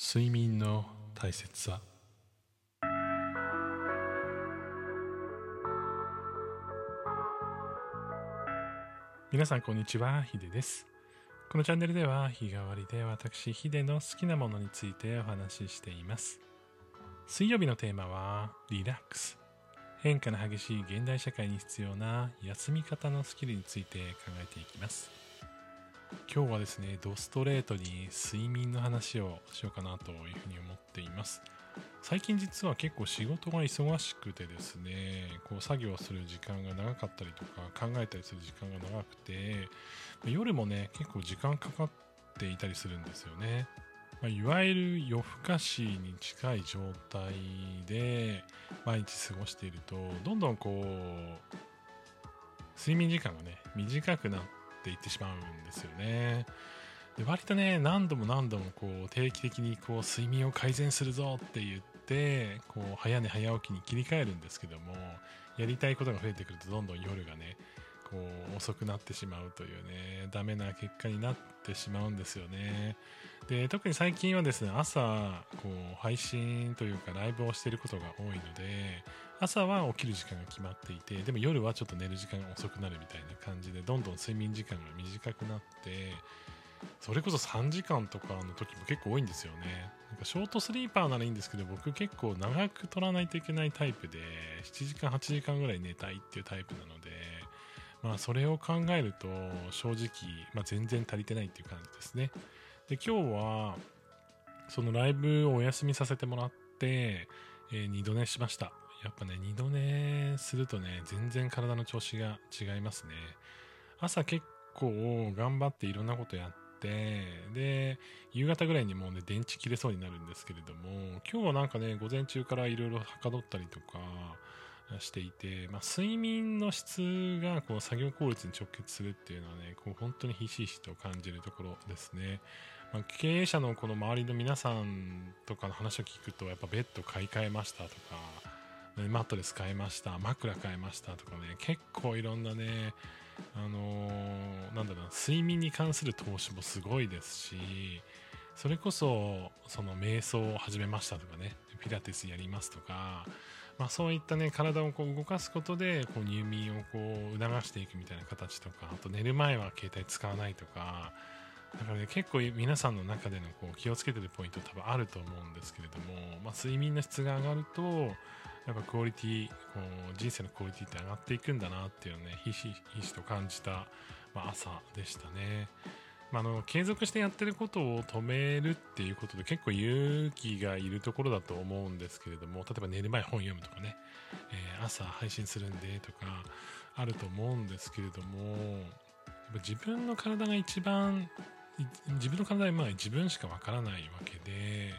睡眠の大切さ。皆さんこんにちはヒデです。このチャンネルでは日替わりで私ヒデの好きなものについてお話ししています。水曜日のテーマはリラックス。変化の激しい現代社会に必要な休み方のスキルについて考えていきます。今日はですね、ドストレートに睡眠の話をしようかなというふうに思っています。最近実は結構仕事が忙しくてですね、こう作業する時間が長かったりとか考えたりする時間が長くて、夜もね、結構時間かかっていたりするんですよね。ま、いわゆる夜更かしに近い状態で毎日過ごしていると、どんどんこう、睡眠時間がね、短くなっていってしまうんですよね。で割とね何度も何度もこう定期的にこう睡眠を改善するぞって言ってこう早寝早起きに切り替えるんですけどもやりたいことが増えてくるとどんどん夜がね遅くなってしまうというねダメな結果になってしまうんですよね。で特に最近はですね朝こう配信というかライブをしていることが多いので朝は起きる時間が決まっていてでも夜はちょっと寝る時間が遅くなるみたいな感じでどんどん睡眠時間が短くなってそれこそ3時間とかの時も結構多いんですよね。なんかショートスリーパーならいいんですけど僕結構長く取らないといけないタイプで7時間8時間ぐらい寝たいっていうタイプなのでまあ、それを考えると正直、まあ、全然足りてないっていう感じですね。で今日はそのライブをお休みさせてもらって、えー、二度寝しました。やっぱね、二度寝するとね、全然体の調子が違いますね。朝結構頑張っていろんなことやって、で、夕方ぐらいにもうね、電池切れそうになるんですけれども、今日はなんかね、午前中からいろいろはかどったりとか、していて、まあ、睡眠の質がこう作業効率に直結するっていうのはね、こう本当にひしひしと感じるところですね。まあ、経営者のこの周りの皆さんとかの話を聞くと、やっぱベッド買い替えましたとか、マットレス買いました、枕買いましたとかね、結構いろんなね、あのー、なんだろう睡眠に関する投資もすごいですし、それこそ、その瞑想を始めましたとかね、ピラティスやりますとか、まあ、そういったね体をこう動かすことでこう入眠をこう促していくみたいな形とかあと寝る前は携帯使わないとかだからね結構皆さんの中でのこう気をつけてるポイント多分あると思うんですけれども、まあ、睡眠の質が上がるとやっぱクオリティこう人生のクオリティって上がっていくんだなっていうのをねひしひしと感じた、まあ、朝でしたね。まあ、の継続してやってることを止めるっていうことで結構勇気がいるところだと思うんですけれども例えば寝る前本読むとかね、えー、朝配信するんでとかあると思うんですけれども自分の体が一番自分の体はまあ自分しかわからないわけで、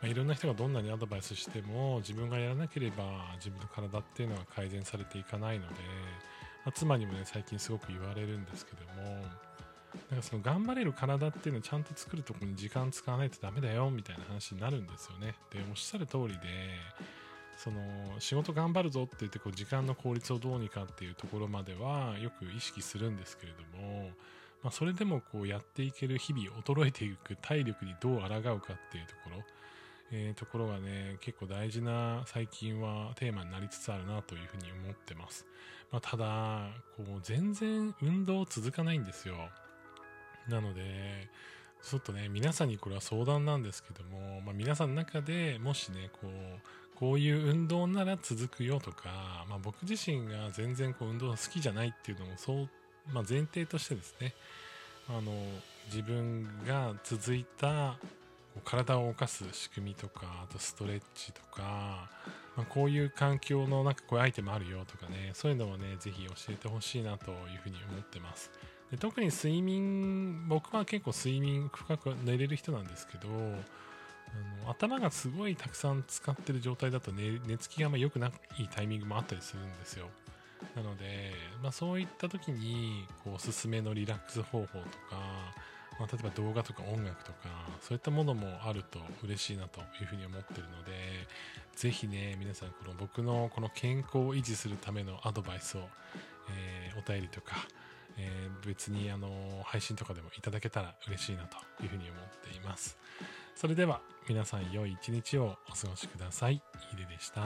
まあ、いろんな人がどんなにアドバイスしても自分がやらなければ自分の体っていうのは改善されていかないので、まあ、妻にもね最近すごく言われるんですけどもなんかその頑張れる体っていうのをちゃんと作るとこに時間使わないとダメだよみたいな話になるんですよね。で、おっしゃる通りで、その仕事頑張るぞって言ってこう時間の効率をどうにかっていうところまではよく意識するんですけれども、まあ、それでもこうやっていける日々衰えていく体力にどう抗うかっていうところ、えー、ところがね結構大事な最近はテーマになりつつあるなというふうに思ってます、まあ、ただこう全然運動続かないんですよなので、ちょっとね、皆さんにこれは相談なんですけども、まあ、皆さんの中でもしね、こう、こういう運動なら続くよとか、まあ、僕自身が全然こう運動が好きじゃないっていうのもそう、まあ、前提としてですね、あの、自分が続いた体を動かす仕組みとか、あとストレッチとか、まあ、こういう環境のなんかこういうアイテムあるよとかね、そういうのをね、ぜひ教えてほしいなというふうに思ってます。で特に睡眠僕は結構睡眠深く寝れる人なんですけどあの頭がすごいたくさん使ってる状態だと寝寝つきがあま良くないタイミングもあったりするんですよ。なので、まあ、そういった時にこうおすすめのリラックス方法とか、まあ、例えば動画とか音楽とかそういったものもあると嬉しいなというふうに思ってるのでぜひね皆さんこの僕のこの健康を維持するためのアドバイスを、えー、お便りとかえー、別にあの配信とかでもいただけたら嬉しいなというふうに思っています。それでは皆さん良い一日をお過ごしください。ヒデでした。